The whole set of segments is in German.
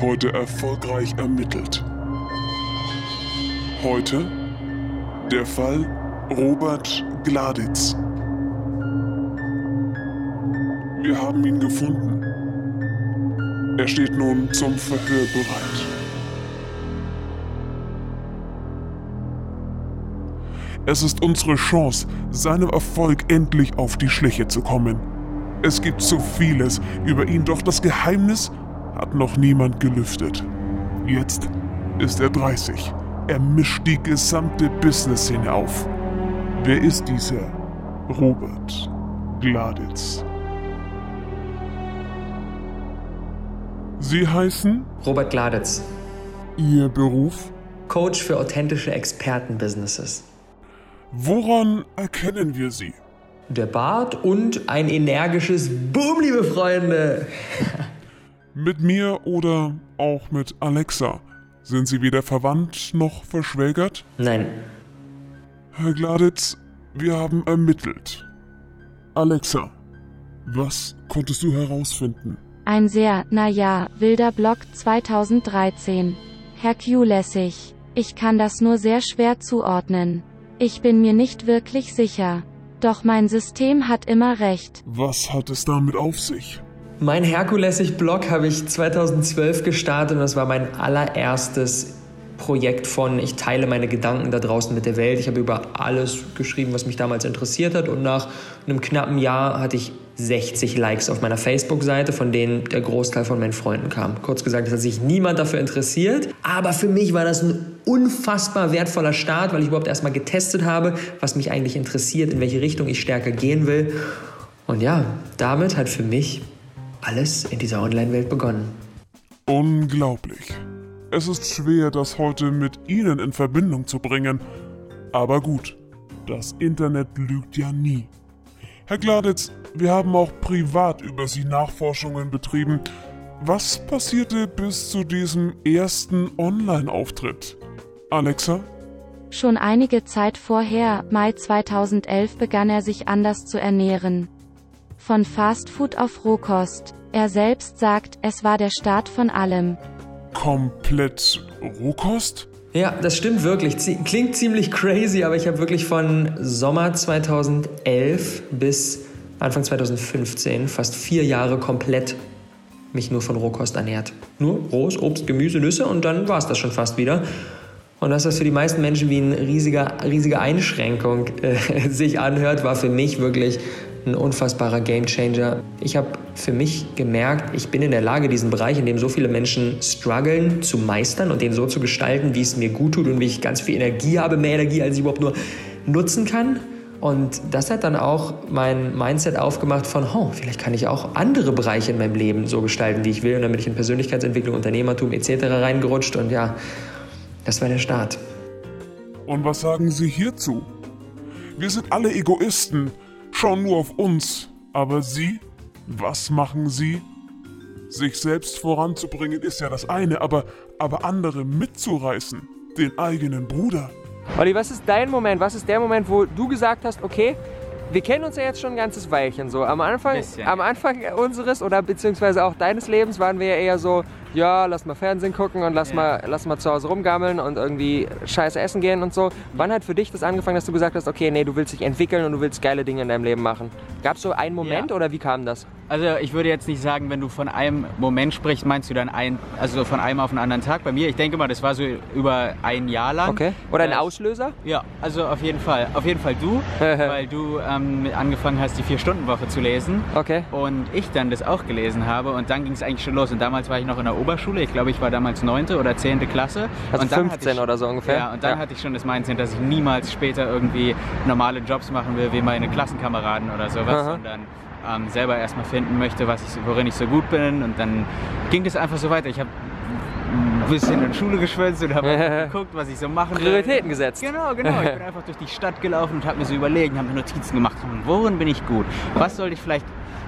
heute erfolgreich ermittelt. Heute der Fall Robert Gladitz. Wir haben ihn gefunden. Er steht nun zum Verhör bereit. Es ist unsere Chance, seinem Erfolg endlich auf die Schliche zu kommen. Es gibt so vieles über ihn, doch das Geheimnis hat noch niemand gelüftet. Jetzt ist er 30. Er mischt die gesamte Business-Szene auf. Wer ist dieser Robert Gladitz? Sie heißen? Robert Gladitz. Ihr Beruf? Coach für authentische Expertenbusinesses. Woran erkennen wir Sie? Der Bart und ein energisches Boom, liebe Freunde. Mit mir oder auch mit Alexa? Sind Sie weder verwandt noch verschwägert? Nein. Herr Gladitz, wir haben ermittelt. Alexa, was konntest du herausfinden? Ein sehr, naja, wilder Blog 2013. Herr Q-lässig. Ich kann das nur sehr schwer zuordnen. Ich bin mir nicht wirklich sicher. Doch mein System hat immer recht. Was hat es damit auf sich? Mein Herkulessig-Blog habe ich 2012 gestartet und das war mein allererstes Projekt von ich teile meine Gedanken da draußen mit der Welt. Ich habe über alles geschrieben, was mich damals interessiert hat und nach einem knappen Jahr hatte ich 60 Likes auf meiner Facebook-Seite, von denen der Großteil von meinen Freunden kam. Kurz gesagt, es hat sich niemand dafür interessiert, aber für mich war das ein unfassbar wertvoller Start, weil ich überhaupt erstmal getestet habe, was mich eigentlich interessiert, in welche Richtung ich stärker gehen will. Und ja, damit hat für mich alles in dieser Online-Welt begonnen. Unglaublich. Es ist schwer, das heute mit Ihnen in Verbindung zu bringen. Aber gut, das Internet lügt ja nie. Herr Gladitz, wir haben auch privat über Sie Nachforschungen betrieben. Was passierte bis zu diesem ersten Online-Auftritt? Alexa? Schon einige Zeit vorher, Mai 2011, begann er sich anders zu ernähren. Von Fastfood auf Rohkost. Er selbst sagt, es war der Start von allem. Komplett Rohkost? Ja, das stimmt wirklich. Klingt ziemlich crazy, aber ich habe wirklich von Sommer 2011 bis Anfang 2015 fast vier Jahre komplett mich nur von Rohkost ernährt. Nur Rohes, Obst, Gemüse, Nüsse und dann war es das schon fast wieder. Und dass das für die meisten Menschen wie eine riesige, riesige Einschränkung äh, sich anhört, war für mich wirklich ein unfassbarer Gamechanger. Ich habe für mich gemerkt, ich bin in der Lage, diesen Bereich, in dem so viele Menschen strugglen, zu meistern und den so zu gestalten, wie es mir gut tut und wie ich ganz viel Energie habe, mehr Energie, als ich überhaupt nur nutzen kann. Und das hat dann auch mein Mindset aufgemacht von, oh, vielleicht kann ich auch andere Bereiche in meinem Leben so gestalten, wie ich will. Und dann bin ich in Persönlichkeitsentwicklung, Unternehmertum etc. reingerutscht und ja, das war der Start. Und was sagen Sie hierzu? Wir sind alle Egoisten schauen nur auf uns. Aber Sie, was machen Sie? Sich selbst voranzubringen ist ja das eine, aber, aber andere mitzureißen, den eigenen Bruder. Olli, was ist dein Moment? Was ist der Moment, wo du gesagt hast, okay, wir kennen uns ja jetzt schon ein ganzes Weilchen so. Am Anfang, am Anfang unseres oder beziehungsweise auch deines Lebens waren wir ja eher so, ja, lass mal Fernsehen gucken und lass, ja. mal, lass mal zu Hause rumgammeln und irgendwie scheiße essen gehen und so. Wann hat für dich das angefangen, dass du gesagt hast, okay, nee, du willst dich entwickeln und du willst geile Dinge in deinem Leben machen? Gab es so einen Moment ja. oder wie kam das? Also ich würde jetzt nicht sagen, wenn du von einem Moment sprichst, meinst du dann ein, also von einem auf einen anderen Tag. Bei mir, ich denke mal, das war so über ein Jahr lang. Okay. Oder ein Auslöser? Ja, also auf jeden Fall. Auf jeden Fall du, weil du ähm, angefangen hast, die Vier-Stunden-Woche zu lesen. Okay. Und ich dann das auch gelesen habe und dann ging es eigentlich schon los. Und damals war ich noch in der Oberschule. Ich glaube, ich war damals neunte oder zehnte Klasse. Also und 15 ich, oder so ungefähr? Ja, und dann ja. hatte ich schon das Mindset, dass ich niemals später irgendwie normale Jobs machen will, wie meine Klassenkameraden oder sowas, sondern ähm, selber erstmal finden möchte, was ich, worin ich so gut bin. Und dann ging das einfach so weiter. Ich habe ein bisschen in der Schule geschwänzt und habe geguckt, was ich so machen will. Prioritäten gesetzt. Genau, genau. Ich bin einfach durch die Stadt gelaufen und habe mir so überlegt, habe mir Notizen gemacht, worin bin ich gut? Was sollte ich vielleicht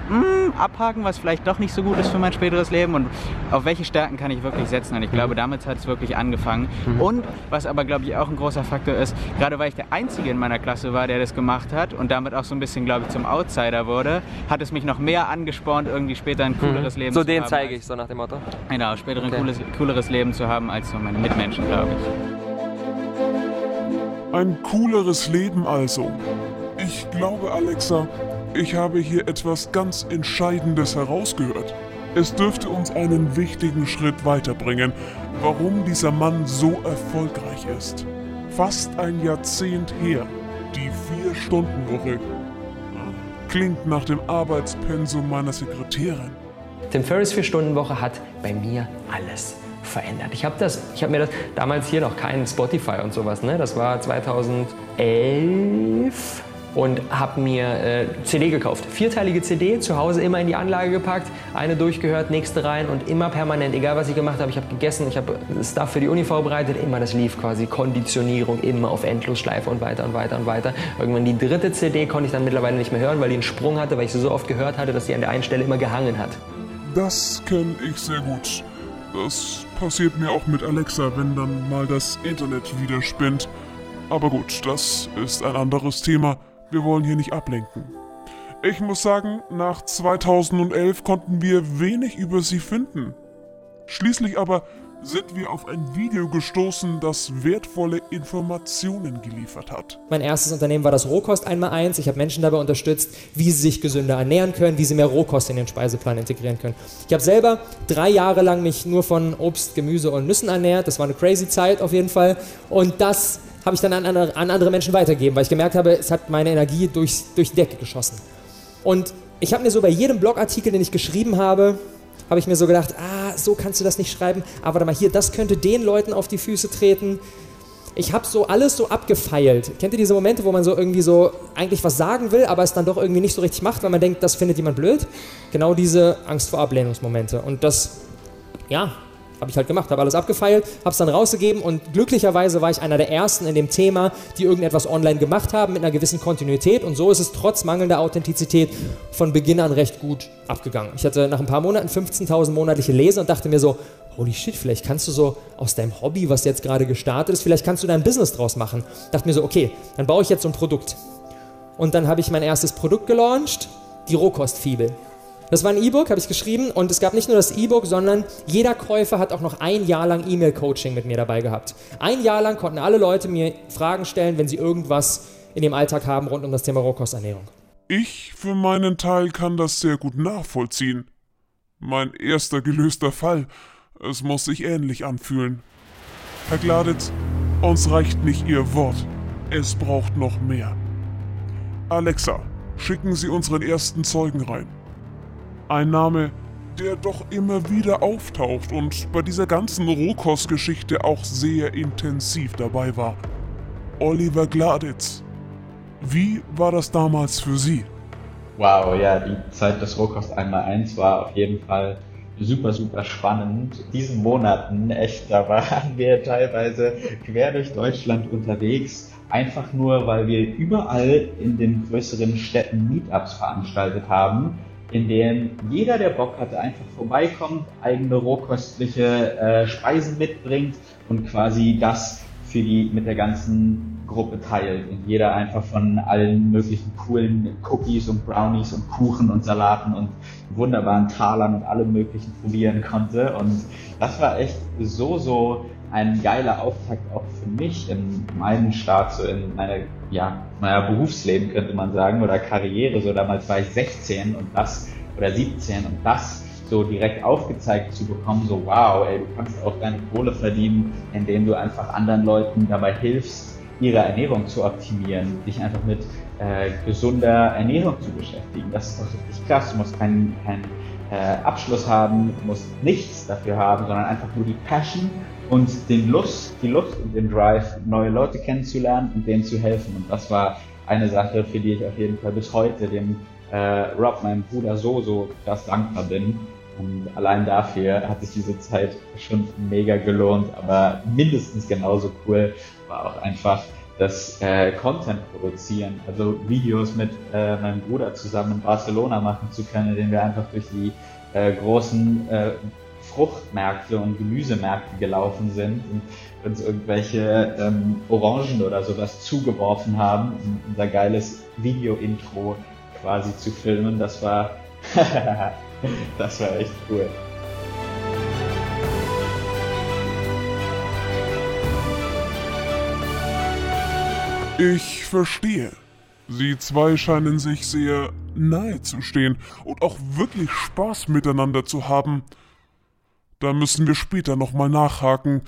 mh, hm, abhaken, was vielleicht doch nicht so gut ist für mein späteres Leben und auf welche Stärken kann ich wirklich setzen. Und ich glaube, damit hat es wirklich angefangen. Mhm. Und was aber, glaube ich, auch ein großer Faktor ist, gerade weil ich der Einzige in meiner Klasse war, der das gemacht hat und damit auch so ein bisschen, glaube ich, zum Outsider wurde, hat es mich noch mehr angespornt, irgendwie später ein cooleres mhm. Leben so zu haben. So den zeige ich, so nach dem Motto. Genau, später okay. ein cooles, cooleres Leben zu haben als so meine Mitmenschen, glaube ich. Ein cooleres Leben also. Ich glaube, Alexa, ich habe hier etwas ganz Entscheidendes herausgehört. Es dürfte uns einen wichtigen Schritt weiterbringen, warum dieser Mann so erfolgreich ist. Fast ein Jahrzehnt her, die Vier-Stunden-Woche. Klingt nach dem Arbeitspensum meiner Sekretärin. Tim Ferriss Vier-Stunden-Woche hat bei mir alles verändert. Ich habe das, mir das damals hier noch kein Spotify und sowas, ne? Das war 2011 und habe mir äh, CD gekauft. Vierteilige CD, zu Hause immer in die Anlage gepackt, eine durchgehört, nächste rein und immer permanent, egal was ich gemacht habe, ich habe gegessen, ich habe Stuff für die Uni vorbereitet, immer das lief quasi, Konditionierung, immer auf Endlosschleife und weiter und weiter und weiter. Irgendwann die dritte CD konnte ich dann mittlerweile nicht mehr hören, weil die einen Sprung hatte, weil ich sie so oft gehört hatte, dass sie an der einen Stelle immer gehangen hat. Das kenne ich sehr gut. Das passiert mir auch mit Alexa, wenn dann mal das Internet wieder spinnt. Aber gut, das ist ein anderes Thema. Wir wollen hier nicht ablenken. Ich muss sagen, nach 2011 konnten wir wenig über sie finden. Schließlich aber sind wir auf ein Video gestoßen, das wertvolle Informationen geliefert hat. Mein erstes Unternehmen war das Rohkost 1x1. Ich habe Menschen dabei unterstützt, wie sie sich gesünder ernähren können, wie sie mehr Rohkost in den Speiseplan integrieren können. Ich habe selber drei Jahre lang mich nur von Obst, Gemüse und Nüssen ernährt. Das war eine crazy Zeit auf jeden Fall. Und das habe ich dann an, an, andere Menschen weitergegeben, weil ich gemerkt habe, es hat meine Energie durch, durch die Decke geschossen. Und ich habe mir so bei jedem Blogartikel, den ich geschrieben habe, habe ich mir so gedacht, ah, so kannst du das nicht schreiben, aber warte mal hier, das könnte den Leuten auf die Füße treten. Ich habe so alles so abgefeilt. Kennt ihr diese Momente, wo man so irgendwie so eigentlich was sagen will, aber es dann doch irgendwie nicht so richtig macht, weil man denkt, das findet jemand blöd? Genau diese Angst vor Ablehnungsmomente. Und das, ja, habe ich halt gemacht, habe alles abgefeilt, habe es dann rausgegeben und glücklicherweise war ich einer der Ersten in dem Thema, die irgendetwas online gemacht haben mit einer gewissen Kontinuität und so ist es trotz mangelnder Authentizität von Beginn an recht gut abgegangen. Ich hatte nach ein paar Monaten 15.000 monatliche Leser und dachte mir so, holy shit, vielleicht kannst du so aus deinem Hobby, was jetzt gerade gestartet ist, vielleicht kannst du da ein Business draus machen. Dachte mir so, okay, dann baue ich jetzt so ein Produkt. Und dann habe ich mein erstes Produkt gelauncht, die Rohkostfibel. Das war ein E-Book, habe ich geschrieben und es gab nicht nur das E-Book, sondern jeder Käufer hat auch noch ein Jahr lang E-Mail-Coaching mit mir dabei gehabt. Ein Jahr lang konnten alle Leute mir Fragen stellen, wenn sie irgendwas in dem Alltag haben rund um das Thema Rohkosternährung. Ich für meinen Teil kann das sehr gut nachvollziehen. Mein erster gelöster Fall. Es muss sich ähnlich anfühlen. Herr Gladitz, uns reicht nicht Ihr Wort. Es braucht noch mehr. Alexa, schicken Sie unseren ersten Zeugen rein. Ein Name, der doch immer wieder auftaucht und bei dieser ganzen Rohkostgeschichte auch sehr intensiv dabei war. Oliver Gladitz. Wie war das damals für Sie? Wow, ja, die Zeit des Rohkost einmal eins war auf jeden Fall super, super spannend. Diesen Monaten, echt, da waren wir teilweise quer durch Deutschland unterwegs. Einfach nur, weil wir überall in den größeren Städten Meetups veranstaltet haben in denen jeder, der Bock hatte, einfach vorbeikommt, eigene rohköstliche äh, Speisen mitbringt und quasi das für die mit der ganzen Gruppe teilt und jeder einfach von allen möglichen coolen Cookies und Brownies und Kuchen und Salaten und wunderbaren Talern und allem möglichen probieren konnte. Und das war echt so, so ein geiler Auftakt auch für mich in meinen Start, so in meine, ja, naja, Berufsleben könnte man sagen, oder Karriere. So damals war ich 16 und das, oder 17 und das so direkt aufgezeigt zu bekommen, so wow, ey, du kannst auch deine Kohle verdienen, indem du einfach anderen Leuten dabei hilfst, ihre Ernährung zu optimieren, dich einfach mit äh, gesunder Ernährung zu beschäftigen. Das ist doch richtig krass. Du musst keinen kein, äh, Abschluss haben, musst nichts dafür haben, sondern einfach nur die Passion und den Lust, die Lust und den Drive, neue Leute kennenzulernen und denen zu helfen. Und das war eine Sache, für die ich auf jeden Fall bis heute dem äh, Rob, meinem Bruder, so, so krass dankbar bin. Und allein dafür hat sich diese Zeit schon mega gelohnt, aber mindestens genauso cool war auch einfach das äh, Content produzieren, also Videos mit äh, meinem Bruder zusammen in Barcelona machen zu können, indem wir einfach durch die äh, großen äh, Fruchtmärkte und Gemüsemärkte gelaufen sind und uns irgendwelche ähm, Orangen oder sowas zugeworfen haben, um unser geiles Video-Intro quasi zu filmen. Das war, das war echt cool. Ich verstehe. Sie zwei scheinen sich sehr nahe zu stehen und auch wirklich Spaß miteinander zu haben. Da müssen wir später nochmal nachhaken.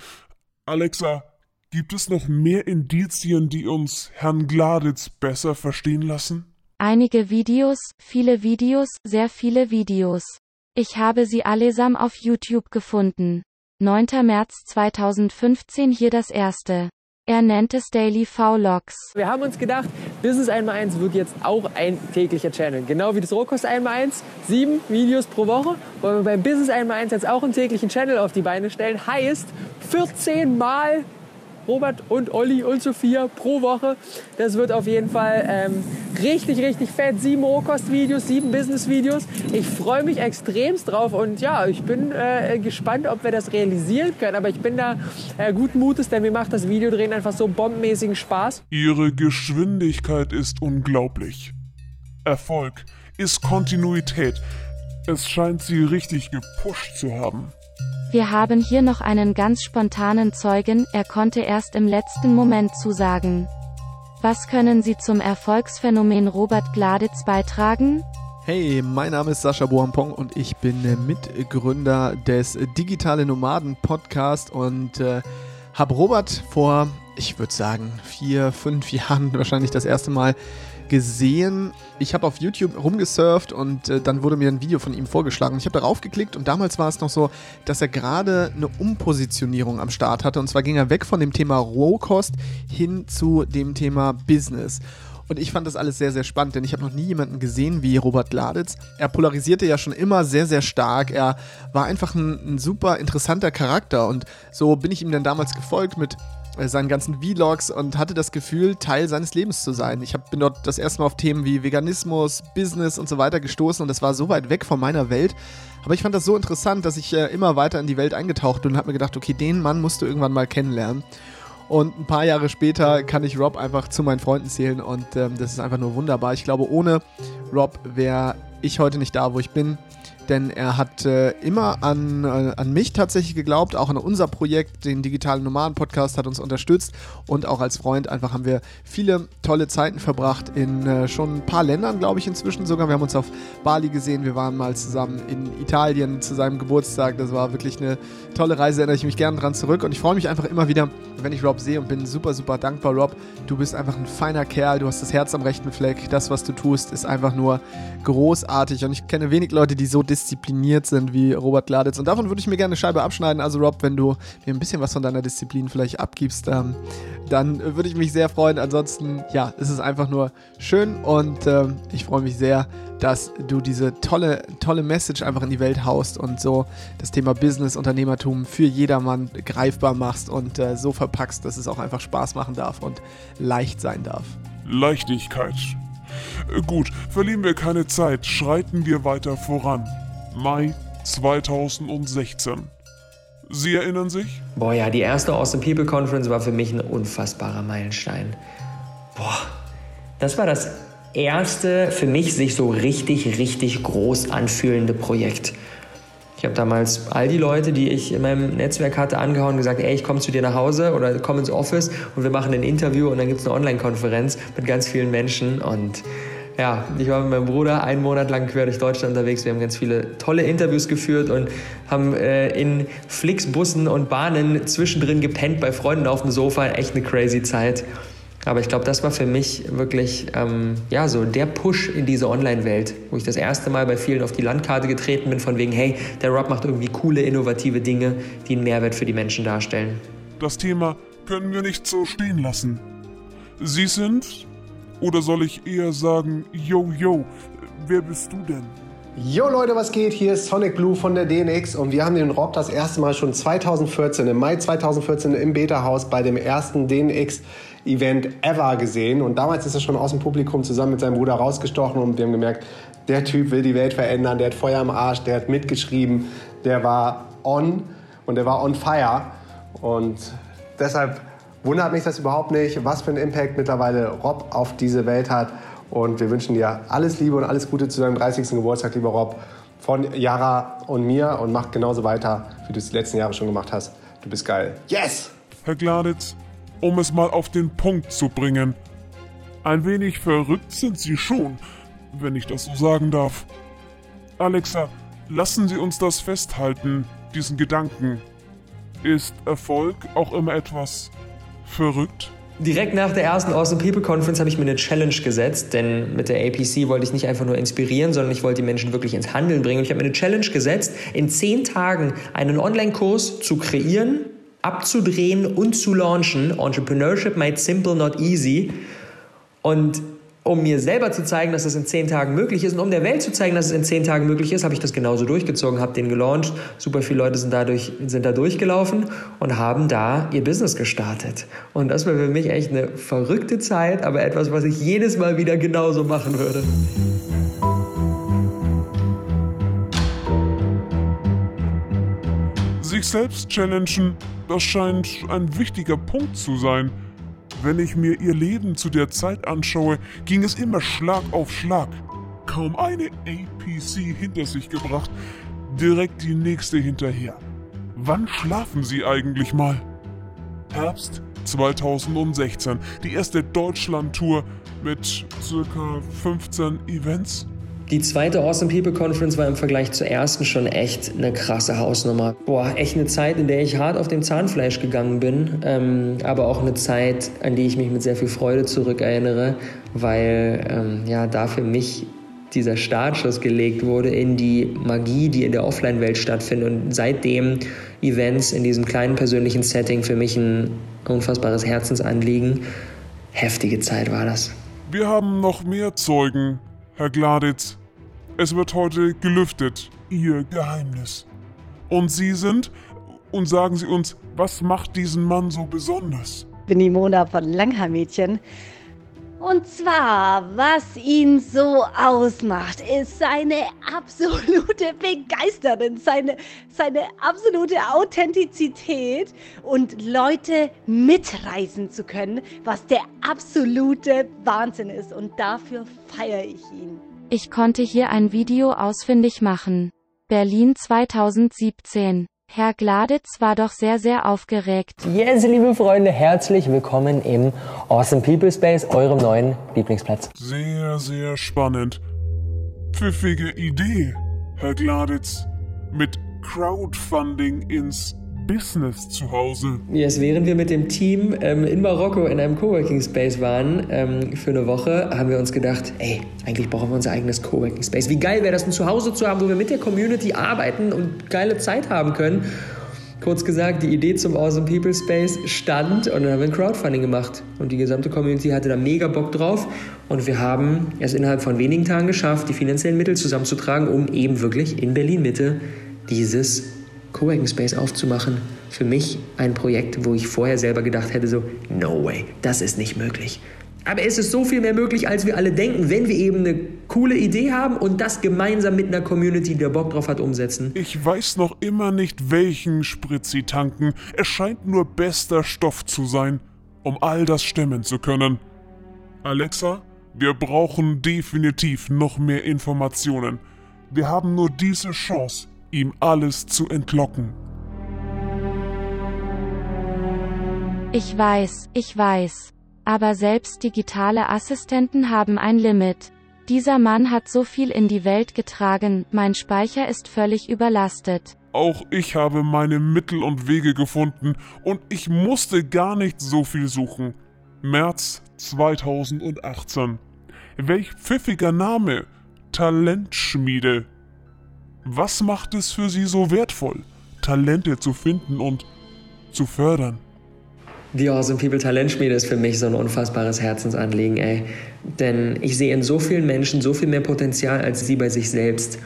Alexa, gibt es noch mehr Indizien, die uns Herrn Gladitz besser verstehen lassen? Einige Videos, viele Videos, sehr viele Videos. Ich habe sie allesamt auf YouTube gefunden. 9. März 2015 hier das erste. Er nennt es Daily V-Logs. Wir haben uns gedacht, Business 1x1 wird jetzt auch ein täglicher Channel. Genau wie das Rohkost 1x1. Sieben Videos pro Woche. Wollen wir beim Business 1x1 jetzt auch einen täglichen Channel auf die Beine stellen. Heißt 14 Mal Robert und Olli und Sophia pro Woche. Das wird auf jeden Fall ähm, richtig, richtig fett. Sieben Rohkost-Videos, sieben Business-Videos. Ich freue mich extremst drauf und ja, ich bin äh, gespannt, ob wir das realisieren können. Aber ich bin da äh, guten Mutes, denn mir macht das Videodrehen einfach so bombenmäßigen Spaß. Ihre Geschwindigkeit ist unglaublich. Erfolg ist Kontinuität. Es scheint sie richtig gepusht zu haben. Wir haben hier noch einen ganz spontanen Zeugen, er konnte erst im letzten Moment zusagen. Was können Sie zum Erfolgsphänomen Robert Gladitz beitragen? Hey, mein Name ist Sascha Boampong und ich bin Mitgründer des Digitale Nomaden Podcast und äh, habe Robert vor, ich würde sagen, vier, fünf Jahren wahrscheinlich das erste Mal gesehen. Ich habe auf YouTube rumgesurft und äh, dann wurde mir ein Video von ihm vorgeschlagen. Ich habe darauf geklickt und damals war es noch so, dass er gerade eine Umpositionierung am Start hatte. Und zwar ging er weg von dem Thema Rohkost hin zu dem Thema Business. Und ich fand das alles sehr, sehr spannend, denn ich habe noch nie jemanden gesehen wie Robert Gladitz. Er polarisierte ja schon immer sehr, sehr stark. Er war einfach ein, ein super interessanter Charakter und so bin ich ihm dann damals gefolgt mit seinen ganzen Vlogs und hatte das Gefühl, Teil seines Lebens zu sein. Ich hab, bin dort das erste Mal auf Themen wie Veganismus, Business und so weiter gestoßen und das war so weit weg von meiner Welt. Aber ich fand das so interessant, dass ich äh, immer weiter in die Welt eingetaucht bin und habe mir gedacht, okay, den Mann musst du irgendwann mal kennenlernen. Und ein paar Jahre später kann ich Rob einfach zu meinen Freunden zählen und ähm, das ist einfach nur wunderbar. Ich glaube, ohne Rob wäre ich heute nicht da, wo ich bin denn er hat äh, immer an, äh, an mich tatsächlich geglaubt, auch an unser Projekt, den digitalen Nomaden-Podcast hat uns unterstützt und auch als Freund einfach haben wir viele tolle Zeiten verbracht in äh, schon ein paar Ländern, glaube ich inzwischen sogar. Wir haben uns auf Bali gesehen, wir waren mal zusammen in Italien zu seinem Geburtstag. Das war wirklich eine tolle Reise, erinnere ich mich gerne dran zurück und ich freue mich einfach immer wieder, wenn ich Rob sehe und bin super, super dankbar. Rob, du bist einfach ein feiner Kerl, du hast das Herz am rechten Fleck. Das, was du tust, ist einfach nur großartig und ich kenne wenig Leute, die so diszipliniert sind wie Robert Gladitz. Und davon würde ich mir gerne eine Scheibe abschneiden. Also Rob, wenn du mir ein bisschen was von deiner Disziplin vielleicht abgibst, ähm, dann würde ich mich sehr freuen. Ansonsten, ja, es ist einfach nur schön und ähm, ich freue mich sehr, dass du diese tolle, tolle Message einfach in die Welt haust und so das Thema Business, Unternehmertum für jedermann greifbar machst und äh, so verpackst, dass es auch einfach Spaß machen darf und leicht sein darf. Leichtigkeit. Gut, verlieren wir keine Zeit, schreiten wir weiter voran. Mai 2016. Sie erinnern sich? Boah, ja, die erste Awesome People Conference war für mich ein unfassbarer Meilenstein. Boah, das war das erste für mich sich so richtig, richtig groß anfühlende Projekt. Ich habe damals all die Leute, die ich in meinem Netzwerk hatte, angehauen und gesagt, ey, ich komme zu dir nach Hause oder komm ins Office und wir machen ein Interview und dann gibt es eine Online-Konferenz mit ganz vielen Menschen und ja, ich war mit meinem Bruder einen Monat lang quer durch Deutschland unterwegs. Wir haben ganz viele tolle Interviews geführt und haben äh, in Flixbussen und Bahnen zwischendrin gepennt bei Freunden auf dem Sofa. Echt eine crazy Zeit. Aber ich glaube, das war für mich wirklich ähm, ja, so der Push in diese Online-Welt, wo ich das erste Mal bei vielen auf die Landkarte getreten bin, von wegen, hey, der Rob macht irgendwie coole, innovative Dinge, die einen Mehrwert für die Menschen darstellen. Das Thema können wir nicht so stehen lassen. Sie sind oder soll ich eher sagen, yo, yo, wer bist du denn? Yo Leute, was geht? Hier ist Sonic Blue von der DNX und wir haben den Rob das erste Mal schon 2014, im Mai 2014 im Beta-Haus bei dem ersten DNX Event ever gesehen. Und damals ist er schon aus dem Publikum zusammen mit seinem Bruder rausgestochen und wir haben gemerkt, der Typ will die Welt verändern, der hat Feuer im Arsch, der hat mitgeschrieben, der war on und der war on fire. Und deshalb wundert mich das überhaupt nicht, was für einen Impact mittlerweile Rob auf diese Welt hat. Und wir wünschen dir alles Liebe und alles Gute zu deinem 30. Geburtstag, lieber Rob, von Yara und mir und mach genauso weiter, wie du es die letzten Jahre schon gemacht hast. Du bist geil. Yes! Herr Gladitz, um es mal auf den Punkt zu bringen. Ein wenig verrückt sind Sie schon, wenn ich das so sagen darf. Alexa, lassen Sie uns das festhalten, diesen Gedanken. Ist Erfolg auch immer etwas verrückt? Direkt nach der ersten Awesome People Conference habe ich mir eine Challenge gesetzt, denn mit der APC wollte ich nicht einfach nur inspirieren, sondern ich wollte die Menschen wirklich ins Handeln bringen. Und ich habe mir eine Challenge gesetzt, in zehn Tagen einen Online-Kurs zu kreieren, abzudrehen und zu launchen. Entrepreneurship made simple, not easy. Und um mir selber zu zeigen, dass es in zehn Tagen möglich ist und um der Welt zu zeigen, dass es in zehn Tagen möglich ist, habe ich das genauso durchgezogen, habe den gelauncht. Super viele Leute sind, dadurch, sind da durchgelaufen und haben da ihr Business gestartet. Und das war für mich echt eine verrückte Zeit, aber etwas, was ich jedes Mal wieder genauso machen würde. Sich selbst challengen, das scheint ein wichtiger Punkt zu sein. Wenn ich mir ihr Leben zu der Zeit anschaue, ging es immer Schlag auf Schlag. Kaum eine APC hinter sich gebracht, direkt die nächste hinterher. Wann schlafen Sie eigentlich mal? Herbst 2016, die erste Deutschland-Tour mit circa 15 Events. Die zweite Awesome People Conference war im Vergleich zur ersten schon echt eine krasse Hausnummer. Boah, echt eine Zeit, in der ich hart auf dem Zahnfleisch gegangen bin, ähm, aber auch eine Zeit, an die ich mich mit sehr viel Freude zurückerinnere, weil ähm, ja da für mich dieser Startschuss gelegt wurde in die Magie, die in der Offline-Welt stattfindet und seitdem Events in diesem kleinen persönlichen Setting für mich ein unfassbares Herzensanliegen. Heftige Zeit war das. Wir haben noch mehr Zeugen, Herr Gladitz. Es wird heute gelüftet, Ihr Geheimnis. Und Sie sind, und sagen Sie uns, was macht diesen Mann so besonders? Ich bin die Mona von Langhaar-Mädchen. Und zwar, was ihn so ausmacht, ist seine absolute Begeisterung, seine, seine absolute Authentizität und Leute mitreisen zu können, was der absolute Wahnsinn ist. Und dafür feiere ich ihn. Ich konnte hier ein Video ausfindig machen. Berlin 2017. Herr Gladitz war doch sehr, sehr aufgeregt. Yes, liebe Freunde, herzlich willkommen im Awesome People Space, eurem neuen Lieblingsplatz. Sehr, sehr spannend. Pfiffige Idee, Herr Gladitz. Mit Crowdfunding ins Business zu Hause. Yes, während wir mit dem Team ähm, in Marokko in einem Coworking Space waren ähm, für eine Woche, haben wir uns gedacht, ey, eigentlich brauchen wir unser eigenes Coworking Space. Wie geil wäre das, ein Zuhause zu haben, wo wir mit der Community arbeiten und geile Zeit haben können. Kurz gesagt, die Idee zum Awesome People Space stand und dann haben wir ein Crowdfunding gemacht. Und die gesamte Community hatte da mega Bock drauf. Und wir haben es innerhalb von wenigen Tagen geschafft, die finanziellen Mittel zusammenzutragen, um eben wirklich in Berlin-Mitte dieses Coworking Space aufzumachen. Für mich ein Projekt, wo ich vorher selber gedacht hätte, so, no way, das ist nicht möglich. Aber es ist so viel mehr möglich, als wir alle denken, wenn wir eben eine coole Idee haben und das gemeinsam mit einer Community, die Bock drauf hat, umsetzen. Ich weiß noch immer nicht, welchen Sprit sie tanken. Es scheint nur bester Stoff zu sein, um all das stemmen zu können. Alexa, wir brauchen definitiv noch mehr Informationen. Wir haben nur diese Chance, ihm alles zu entlocken. Ich weiß, ich weiß. Aber selbst digitale Assistenten haben ein Limit. Dieser Mann hat so viel in die Welt getragen, mein Speicher ist völlig überlastet. Auch ich habe meine Mittel und Wege gefunden und ich musste gar nicht so viel suchen. März 2018. Welch pfiffiger Name. Talentschmiede. Was macht es für Sie so wertvoll, Talente zu finden und zu fördern? Die Awesome People Talentschmiede ist für mich so ein unfassbares Herzensanliegen, ey. Denn ich sehe in so vielen Menschen so viel mehr Potenzial als sie bei sich selbst.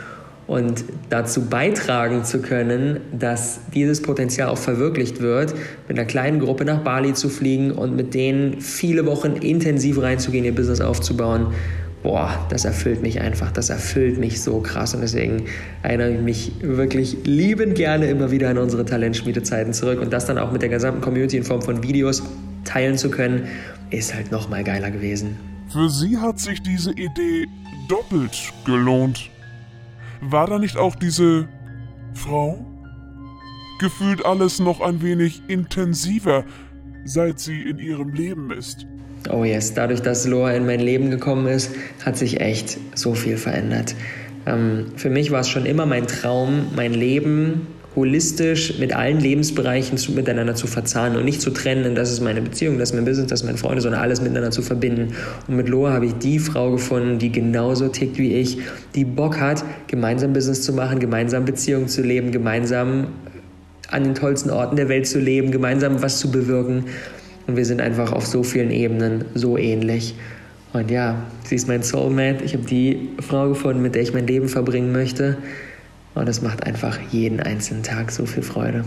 und dazu beitragen zu können, dass dieses Potenzial auch verwirklicht wird, mit einer kleinen Gruppe nach Bali zu fliegen und mit denen viele Wochen intensiv reinzugehen, ihr Business aufzubauen. Boah, das erfüllt mich einfach, das erfüllt mich so krass und deswegen erinnere ich mich wirklich liebend gerne immer wieder an unsere Talentschmiedezeiten zurück und das dann auch mit der gesamten Community in Form von Videos teilen zu können, ist halt noch mal geiler gewesen. Für sie hat sich diese Idee doppelt gelohnt. War da nicht auch diese Frau? Gefühlt alles noch ein wenig intensiver, seit sie in ihrem Leben ist. Oh yes, dadurch, dass Loa in mein Leben gekommen ist, hat sich echt so viel verändert. Ähm, für mich war es schon immer mein Traum, mein Leben holistisch mit allen Lebensbereichen zu, miteinander zu verzahnen und nicht zu trennen, das ist meine Beziehung, das ist mein Business, das sind meine Freunde, sondern alles miteinander zu verbinden. Und mit Loa habe ich die Frau gefunden, die genauso tickt wie ich, die Bock hat, gemeinsam Business zu machen, gemeinsam Beziehungen zu leben, gemeinsam an den tollsten Orten der Welt zu leben, gemeinsam was zu bewirken. Und wir sind einfach auf so vielen Ebenen so ähnlich. Und ja, sie ist mein Soulmate. Ich habe die Frau gefunden, mit der ich mein Leben verbringen möchte. Und es macht einfach jeden einzelnen Tag so viel Freude.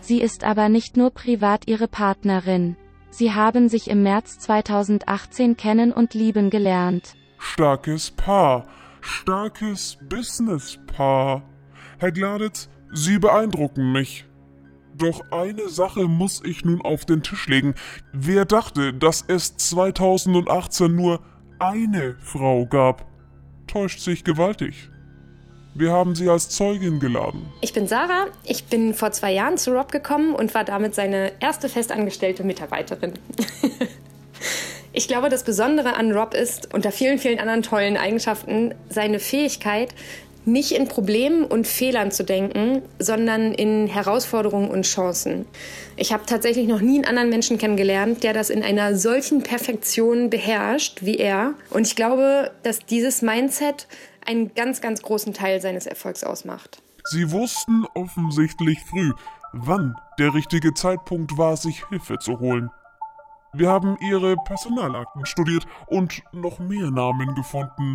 Sie ist aber nicht nur privat ihre Partnerin. Sie haben sich im März 2018 kennen und lieben gelernt. Starkes Paar. Starkes Business-Paar. Herr Gladitz, Sie beeindrucken mich. Doch eine Sache muss ich nun auf den Tisch legen. Wer dachte, dass es 2018 nur eine Frau gab, täuscht sich gewaltig. Wir haben sie als Zeugin geladen. Ich bin Sarah. Ich bin vor zwei Jahren zu Rob gekommen und war damit seine erste festangestellte Mitarbeiterin. ich glaube, das Besondere an Rob ist, unter vielen, vielen anderen tollen Eigenschaften, seine Fähigkeit, nicht in Problemen und Fehlern zu denken, sondern in Herausforderungen und Chancen. Ich habe tatsächlich noch nie einen anderen Menschen kennengelernt, der das in einer solchen Perfektion beherrscht wie er. Und ich glaube, dass dieses Mindset einen ganz, ganz großen Teil seines Erfolgs ausmacht. Sie wussten offensichtlich früh, wann der richtige Zeitpunkt war, sich Hilfe zu holen. Wir haben ihre Personalakten studiert und noch mehr Namen gefunden.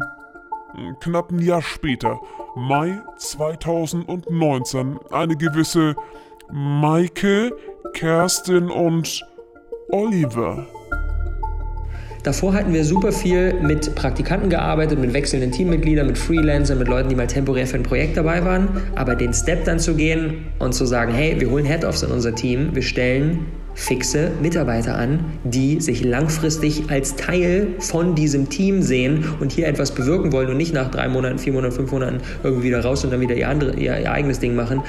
Knapp ein Jahr später, Mai 2019, eine gewisse Maike, Kerstin und Oliver. Davor hatten wir super viel mit Praktikanten gearbeitet, mit wechselnden Teammitgliedern, mit Freelancern, mit Leuten, die mal temporär für ein Projekt dabei waren. Aber den Step dann zu gehen und zu sagen, hey, wir holen Head-Offs in unser Team, wir stellen fixe Mitarbeiter an, die sich langfristig als Teil von diesem Team sehen und hier etwas bewirken wollen und nicht nach drei Monaten, vier Monaten, fünf Monaten irgendwie wieder raus und dann wieder ihr, andere, ihr, ihr eigenes Ding machen.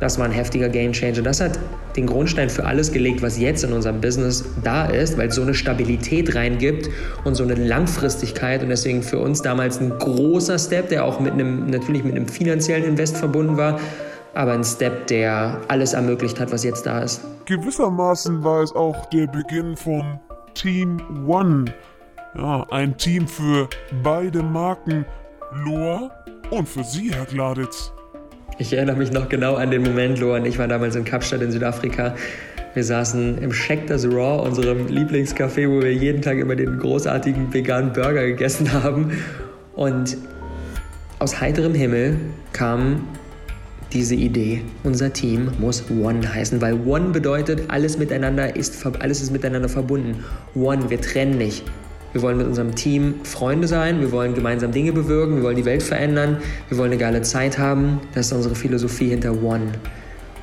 Das war ein heftiger Gamechanger. Das hat den Grundstein für alles gelegt, was jetzt in unserem Business da ist, weil es so eine Stabilität reingibt und so eine Langfristigkeit und deswegen für uns damals ein großer Step, der auch mit einem, natürlich mit einem finanziellen Invest verbunden war, aber ein Step, der alles ermöglicht hat, was jetzt da ist. Gewissermaßen war es auch der Beginn von Team One. Ja, ein Team für beide Marken, Loa und für Sie, Herr Gladitz. Ich erinnere mich noch genau an den Moment, Loa und ich waren damals in Kapstadt in Südafrika. Wir saßen im Shackers Raw, unserem Lieblingscafé, wo wir jeden Tag immer den großartigen veganen Burger gegessen haben. Und aus heiterem Himmel kam diese Idee. Unser Team muss One heißen, weil One bedeutet, alles miteinander ist, alles ist miteinander verbunden. One, wir trennen nicht. Wir wollen mit unserem Team Freunde sein, wir wollen gemeinsam Dinge bewirken, wir wollen die Welt verändern, wir wollen eine geile Zeit haben. Das ist unsere Philosophie hinter One.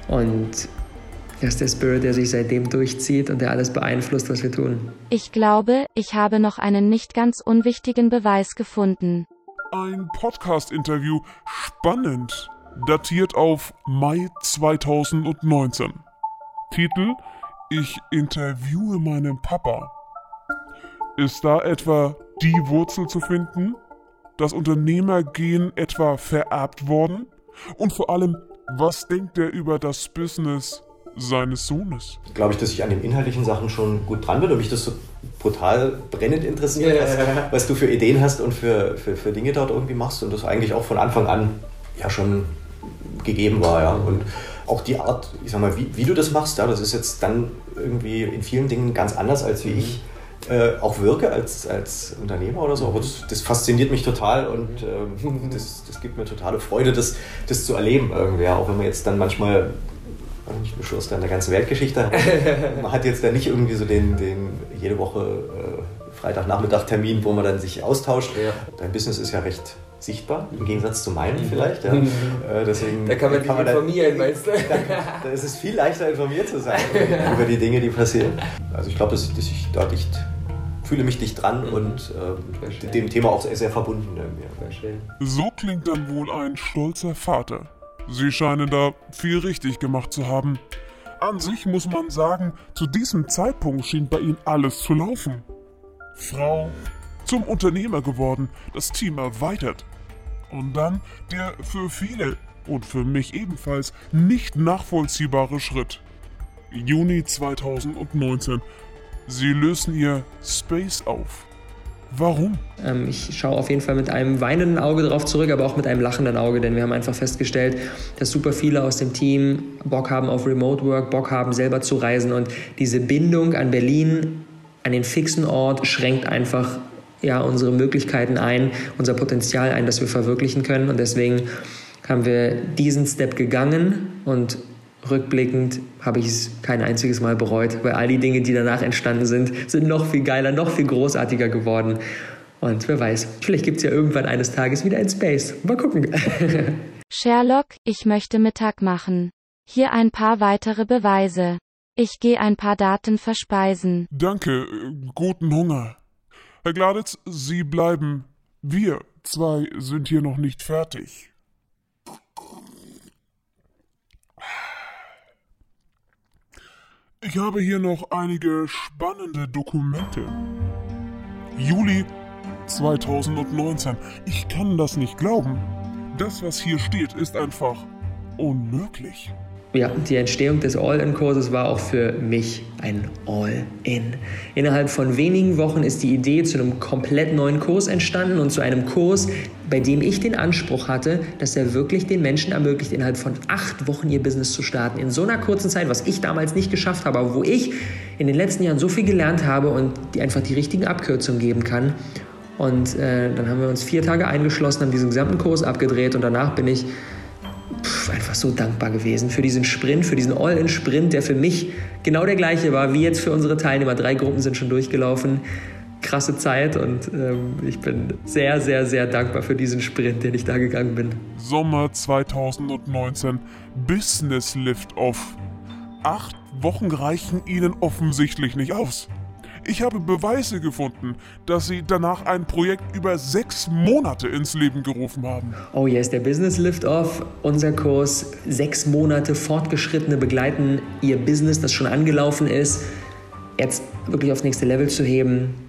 Und das ist der Spirit, der sich seitdem durchzieht und der alles beeinflusst, was wir tun. Ich glaube, ich habe noch einen nicht ganz unwichtigen Beweis gefunden. Ein Podcast-Interview. Spannend. Datiert auf Mai 2019. Titel Ich interviewe meinen Papa. Ist da etwa die Wurzel zu finden? Das Unternehmergehen etwa vererbt worden? Und vor allem, was denkt er über das Business seines Sohnes? Glaube ich, dass ich an den inhaltlichen Sachen schon gut dran bin und mich das so brutal brennend interessiert, Ja, was, ja, ja. was du für Ideen hast und für, für, für Dinge dort irgendwie machst und das eigentlich auch von Anfang an ja schon gegeben war. Ja. Und auch die Art, ich sag mal, wie, wie du das machst, ja, das ist jetzt dann irgendwie in vielen Dingen ganz anders, als wie ich äh, auch wirke als, als Unternehmer oder so. Aber das, das fasziniert mich total und äh, das, das gibt mir totale Freude, das, das zu erleben irgendwie. Auch wenn man jetzt dann manchmal nicht Beschluss dann der ganzen Weltgeschichte man hat jetzt da nicht irgendwie so den, den jede Woche äh, Freitagnachmittag Termin, wo man dann sich austauscht. Ja. Dein Business ist ja recht sichtbar, im Gegensatz zu meinem mhm. vielleicht. Ja. Äh, deswegen da kann man sich informieren, dann, meinst du? Da, da, ist es viel leichter informiert zu sein über die Dinge, die passieren. Also ich glaube, dass, dass ich da dicht fühle mich dicht dran mhm. und äh, dem Thema auch sehr, sehr verbunden. So klingt dann wohl ein stolzer Vater. Sie scheinen da viel richtig gemacht zu haben. An sich muss man sagen, zu diesem Zeitpunkt schien bei Ihnen alles zu laufen. Frau zum Unternehmer geworden, das Team erweitert. Und dann der für viele und für mich ebenfalls nicht nachvollziehbare Schritt. Juni 2019 Sie lösen ihr Space auf. Warum? Ähm, ich schaue auf jeden Fall mit einem weinenden Auge darauf zurück, aber auch mit einem lachenden Auge, denn wir haben einfach festgestellt, dass super viele aus dem Team Bock haben auf Remote Work, Bock haben selber zu reisen und diese Bindung an Berlin, an den fixen Ort, schränkt einfach ja, unsere Möglichkeiten ein, unser Potenzial ein, das wir verwirklichen können und deswegen haben wir diesen Step gegangen und rückblickend habe ich es kein einziges Mal bereut, weil all die Dinge, die danach entstanden sind, sind noch viel geiler, noch viel großartiger geworden. Und wer weiß, vielleicht gibt es ja irgendwann eines Tages wieder ein Space. Mal gucken. Sherlock, ich möchte Mittag machen. Hier ein paar weitere Beweise. Ich gehe ein paar Daten verspeisen. Danke, guten Hunger. Herr Gladitz, Sie bleiben. Wir zwei sind hier noch nicht fertig. Ich habe hier noch einige spannende Dokumente. Juli 2019. Ich kann das nicht glauben. Das, was hier steht, ist einfach unmöglich. Ja, die Entstehung des All-In-Kurses war auch für mich ein All-In. Innerhalb von wenigen Wochen ist die Idee zu einem komplett neuen Kurs entstanden und zu einem Kurs, bei dem ich den Anspruch hatte, dass er wirklich den Menschen ermöglicht, innerhalb von acht Wochen ihr Business zu starten. In so einer kurzen Zeit, was ich damals nicht geschafft habe, aber wo ich in den letzten Jahren so viel gelernt habe und die einfach die richtigen Abkürzungen geben kann. Und äh, dann haben wir uns vier Tage eingeschlossen, haben diesen gesamten Kurs abgedreht und danach bin ich einfach so dankbar gewesen für diesen Sprint, für diesen All-in-Sprint, der für mich genau der gleiche war wie jetzt für unsere Teilnehmer. Drei Gruppen sind schon durchgelaufen. Krasse Zeit und ähm, ich bin sehr, sehr, sehr dankbar für diesen Sprint, den ich da gegangen bin. Sommer 2019, Business Lift Off. Acht Wochen reichen Ihnen offensichtlich nicht aus. Ich habe Beweise gefunden, dass sie danach ein Projekt über sechs Monate ins Leben gerufen haben. Oh yes, der Business Lift Off, unser Kurs, sechs Monate Fortgeschrittene begleiten ihr Business, das schon angelaufen ist, jetzt wirklich aufs nächste Level zu heben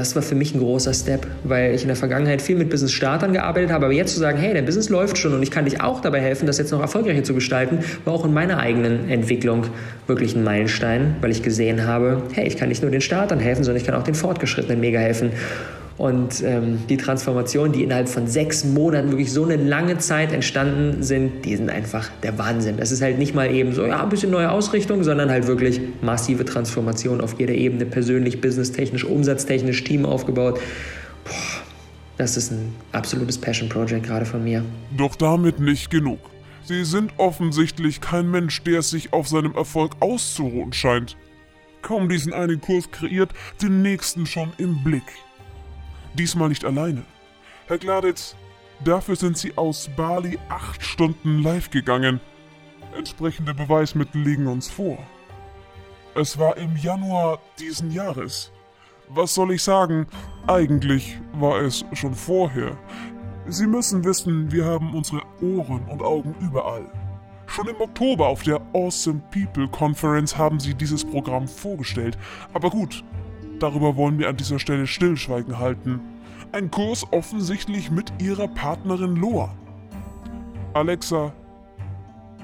das war für mich ein großer Step, weil ich in der Vergangenheit viel mit Business-Startern gearbeitet habe. Aber jetzt zu sagen, hey, der Business läuft schon und ich kann dich auch dabei helfen, das jetzt noch erfolgreicher zu gestalten, war auch in meiner eigenen Entwicklung wirklich ein Meilenstein, weil ich gesehen habe, hey, ich kann nicht nur den Startern helfen, sondern ich kann auch den Fortgeschrittenen mega helfen. Und ähm, die Transformationen, die innerhalb von sechs Monaten wirklich so eine lange Zeit entstanden sind, die sind einfach der Wahnsinn. Das ist halt nicht mal eben so, ja, ein bisschen neue Ausrichtung, sondern halt wirklich massive Transformation auf jeder Ebene, persönlich, businesstechnisch, umsatztechnisch, Team aufgebaut. Boah, das ist ein absolutes Passion Project gerade von mir. Doch damit nicht genug. Sie sind offensichtlich kein Mensch, der sich auf seinem Erfolg auszuruhen scheint. Kaum diesen einen Kurs kreiert, den nächsten schon im Blick. Diesmal nicht alleine. Herr Gladitz, dafür sind Sie aus Bali acht Stunden live gegangen. Entsprechende Beweismittel liegen uns vor. Es war im Januar diesen Jahres. Was soll ich sagen? Eigentlich war es schon vorher. Sie müssen wissen, wir haben unsere Ohren und Augen überall. Schon im Oktober auf der Awesome People Conference haben sie dieses Programm vorgestellt. Aber gut, Darüber wollen wir an dieser Stelle Stillschweigen halten. Ein Kurs offensichtlich mit ihrer Partnerin Loa. Alexa,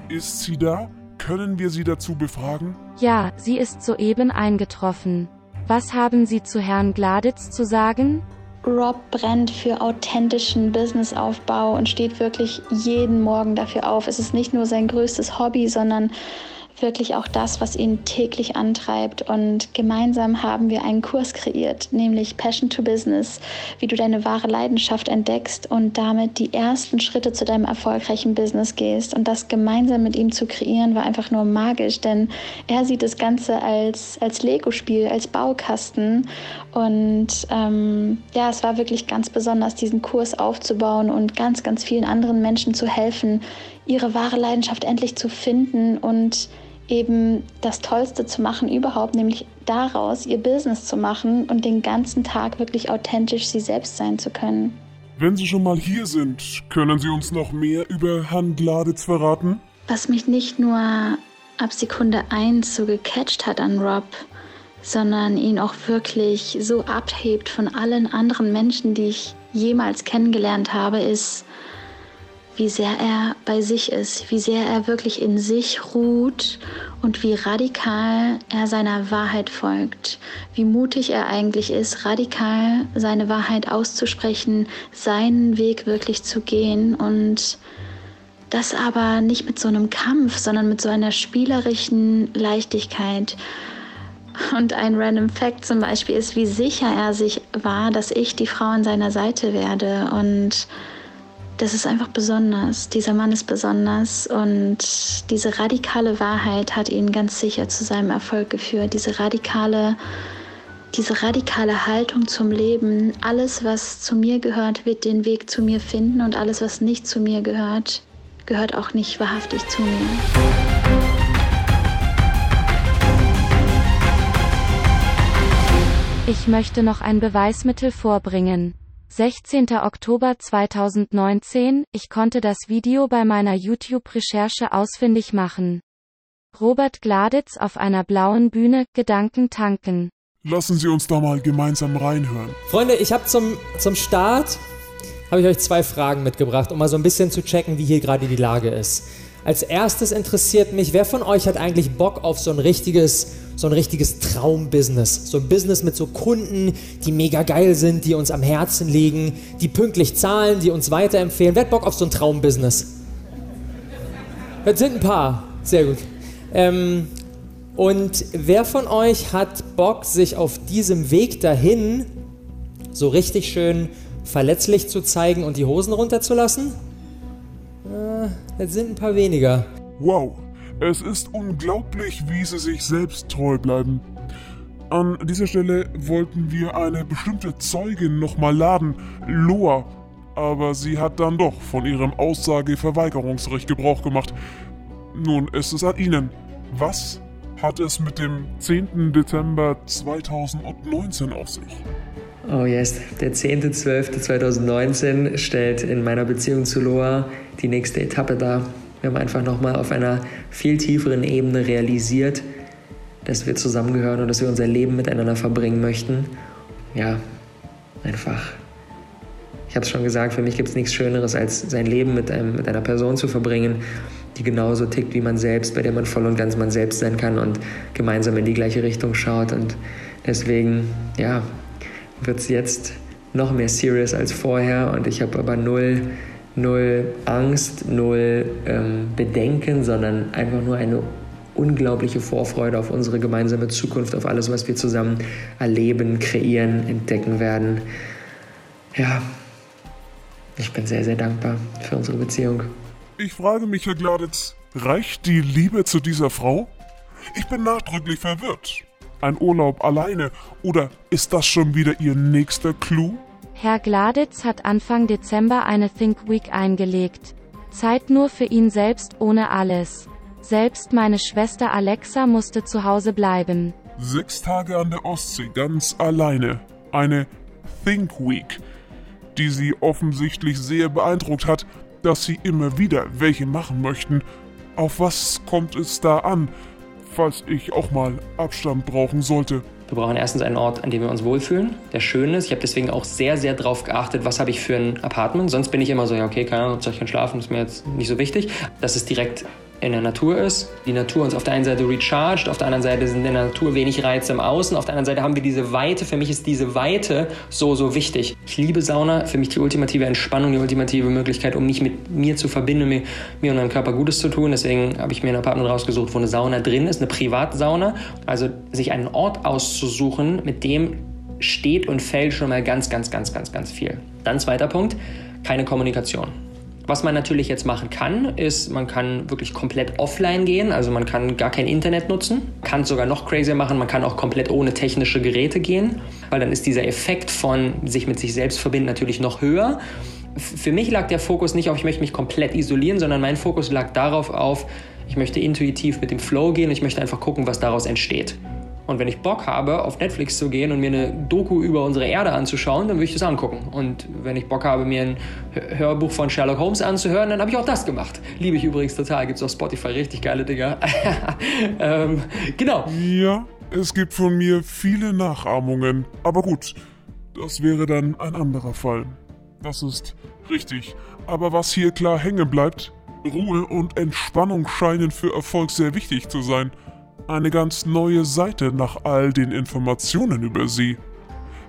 ist sie da? Können wir sie dazu befragen? Ja, sie ist soeben eingetroffen. Was haben Sie zu Herrn Gladitz zu sagen? Rob brennt für authentischen Businessaufbau und steht wirklich jeden Morgen dafür auf. Es ist nicht nur sein größtes Hobby, sondern wirklich auch das, was ihn täglich antreibt. Und gemeinsam haben wir einen Kurs kreiert, nämlich Passion to Business, wie du deine wahre Leidenschaft entdeckst und damit die ersten Schritte zu deinem erfolgreichen Business gehst. Und das gemeinsam mit ihm zu kreieren, war einfach nur magisch, denn er sieht das Ganze als, als Lego-Spiel, als Baukasten. Und ähm, ja, es war wirklich ganz besonders, diesen Kurs aufzubauen und ganz, ganz vielen anderen Menschen zu helfen, ihre wahre Leidenschaft endlich zu finden und eben das Tollste zu machen überhaupt, nämlich daraus ihr Business zu machen und den ganzen Tag wirklich authentisch sie selbst sein zu können. Wenn Sie schon mal hier sind, können Sie uns noch mehr über Herrn Gladitz verraten? Was mich nicht nur ab Sekunde 1 so gecatcht hat an Rob, sondern ihn auch wirklich so abhebt von allen anderen Menschen, die ich jemals kennengelernt habe, ist, wie sehr er bei sich ist, wie sehr er wirklich in sich ruht und wie radikal er seiner Wahrheit folgt, wie mutig er eigentlich ist, radikal seine Wahrheit auszusprechen, seinen Weg wirklich zu gehen und das aber nicht mit so einem Kampf, sondern mit so einer spielerischen Leichtigkeit. Und ein random Fact zum Beispiel ist, wie sicher er sich war, dass ich die Frau an seiner Seite werde und das ist einfach besonders. Dieser Mann ist besonders und diese radikale Wahrheit hat ihn ganz sicher zu seinem Erfolg geführt. Diese radikale, diese radikale Haltung zum Leben. Alles, was zu mir gehört, wird den Weg zu mir finden und alles, was nicht zu mir gehört, gehört auch nicht wahrhaftig zu mir. Ich möchte noch ein Beweismittel vorbringen. 16. Oktober 2019, ich konnte das Video bei meiner YouTube-Recherche ausfindig machen. Robert Gladitz auf einer blauen Bühne, Gedanken tanken. Lassen Sie uns da mal gemeinsam reinhören. Freunde, ich habe zum, zum Start, habe ich euch zwei Fragen mitgebracht, um mal so ein bisschen zu checken, wie hier gerade die Lage ist. Als erstes interessiert mich, wer von euch hat eigentlich Bock auf so ein richtiges, so ein richtiges Traumbusiness? So ein Business mit so Kunden, die mega geil sind, die uns am Herzen liegen, die pünktlich zahlen, die uns weiterempfehlen. Wer hat Bock auf so ein Traumbusiness? Das sind ein paar. Sehr gut. Ähm, und wer von euch hat Bock, sich auf diesem Weg dahin so richtig schön verletzlich zu zeigen und die Hosen runterzulassen? Äh, jetzt sind ein paar weniger. Wow, es ist unglaublich, wie sie sich selbst treu bleiben. An dieser Stelle wollten wir eine bestimmte Zeugin nochmal laden, Loa, aber sie hat dann doch von ihrem Aussageverweigerungsrecht Gebrauch gemacht. Nun ist es an Ihnen. Was hat es mit dem 10. Dezember 2019 auf sich? Oh yes, der 10.12.2019 stellt in meiner Beziehung zu Loa die nächste Etappe dar. Wir haben einfach nochmal auf einer viel tieferen Ebene realisiert, dass wir zusammengehören und dass wir unser Leben miteinander verbringen möchten. Ja, einfach. Ich habe es schon gesagt, für mich gibt es nichts Schöneres, als sein Leben mit, einem, mit einer Person zu verbringen, die genauso tickt wie man selbst, bei der man voll und ganz man selbst sein kann und gemeinsam in die gleiche Richtung schaut. Und deswegen, ja, wird es jetzt noch mehr serious als vorher und ich habe aber null, null Angst, null ähm, Bedenken, sondern einfach nur eine unglaubliche Vorfreude auf unsere gemeinsame Zukunft, auf alles, was wir zusammen erleben, kreieren, entdecken werden. Ja, ich bin sehr, sehr dankbar für unsere Beziehung. Ich frage mich, Herr Gladitz, reicht die Liebe zu dieser Frau? Ich bin nachdrücklich verwirrt. Ein Urlaub alleine oder ist das schon wieder Ihr nächster Clou? Herr Gladitz hat Anfang Dezember eine Think Week eingelegt. Zeit nur für ihn selbst ohne alles. Selbst meine Schwester Alexa musste zu Hause bleiben. Sechs Tage an der Ostsee, ganz alleine. Eine Think Week, die sie offensichtlich sehr beeindruckt hat, dass sie immer wieder welche machen möchten. Auf was kommt es da an? Falls ich auch mal Abstand brauchen sollte. Wir brauchen erstens einen Ort, an dem wir uns wohlfühlen, der schön ist. Ich habe deswegen auch sehr, sehr darauf geachtet, was habe ich für ein Apartment. Sonst bin ich immer so, ja, okay, keine Ahnung, ich kann schlafen, ist mir jetzt nicht so wichtig. Dass es direkt in der Natur ist. Die Natur uns auf der einen Seite recharged, auf der anderen Seite sind in der Natur wenig Reize im Außen, auf der anderen Seite haben wir diese Weite. Für mich ist diese Weite so, so wichtig. Ich liebe Sauna, für mich die ultimative Entspannung, die ultimative Möglichkeit, um mich mit mir zu verbinden, mir, mir und meinem Körper Gutes zu tun. Deswegen habe ich mir ein Apartment rausgesucht, wo eine Sauna drin ist, eine Privatsauna. Also sich einen Ort auszusuchen, mit dem steht und fällt schon mal ganz, ganz, ganz, ganz, ganz viel. Dann zweiter Punkt, keine Kommunikation. Was man natürlich jetzt machen kann, ist, man kann wirklich komplett offline gehen, also man kann gar kein Internet nutzen, kann es sogar noch crazier machen, man kann auch komplett ohne technische Geräte gehen, weil dann ist dieser Effekt von sich mit sich selbst verbinden natürlich noch höher. Für mich lag der Fokus nicht auf, ich möchte mich komplett isolieren, sondern mein Fokus lag darauf auf, ich möchte intuitiv mit dem Flow gehen, ich möchte einfach gucken, was daraus entsteht. Und wenn ich Bock habe, auf Netflix zu gehen und mir eine Doku über unsere Erde anzuschauen, dann würde ich das angucken. Und wenn ich Bock habe, mir ein Hörbuch von Sherlock Holmes anzuhören, dann habe ich auch das gemacht. Liebe ich übrigens total. Gibt es auf Spotify richtig geile Dinger. ähm, genau. Ja, es gibt von mir viele Nachahmungen. Aber gut, das wäre dann ein anderer Fall. Das ist richtig. Aber was hier klar hängen bleibt, Ruhe und Entspannung scheinen für Erfolg sehr wichtig zu sein eine ganz neue Seite nach all den Informationen über Sie.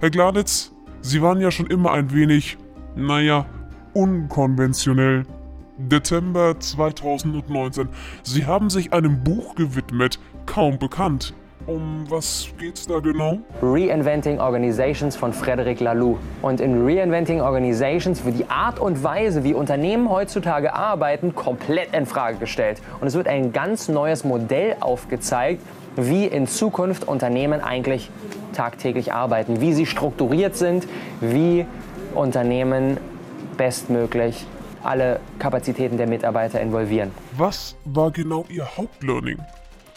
Herr Gladitz, Sie waren ja schon immer ein wenig, naja, unkonventionell. Dezember 2019. Sie haben sich einem Buch gewidmet, kaum bekannt. Um was geht's da genau? Reinventing Organizations von Frederic Laloux. Und in Reinventing Organizations wird die Art und Weise, wie Unternehmen heutzutage arbeiten, komplett in Frage gestellt. Und es wird ein ganz neues Modell aufgezeigt, wie in Zukunft Unternehmen eigentlich tagtäglich arbeiten, wie sie strukturiert sind, wie Unternehmen bestmöglich alle Kapazitäten der Mitarbeiter involvieren. Was war genau Ihr Hauptlearning?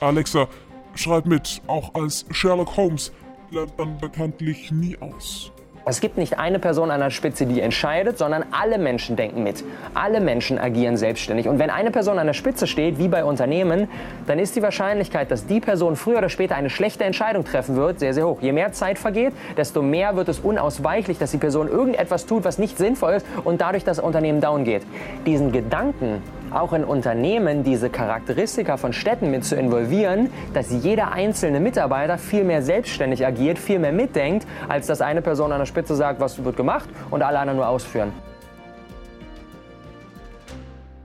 Alexa, Schreib mit, auch als Sherlock Holmes lernt man bekanntlich nie aus. Es gibt nicht eine Person an der Spitze, die entscheidet, sondern alle Menschen denken mit. Alle Menschen agieren selbstständig. Und wenn eine Person an der Spitze steht, wie bei Unternehmen, dann ist die Wahrscheinlichkeit, dass die Person früher oder später eine schlechte Entscheidung treffen wird, sehr, sehr hoch. Je mehr Zeit vergeht, desto mehr wird es unausweichlich, dass die Person irgendetwas tut, was nicht sinnvoll ist und dadurch das Unternehmen down geht. Diesen Gedanken auch in Unternehmen diese Charakteristika von Städten mit zu involvieren, dass jeder einzelne Mitarbeiter viel mehr selbstständig agiert, viel mehr mitdenkt, als dass eine Person an der Spitze sagt, was wird gemacht und alle anderen nur ausführen.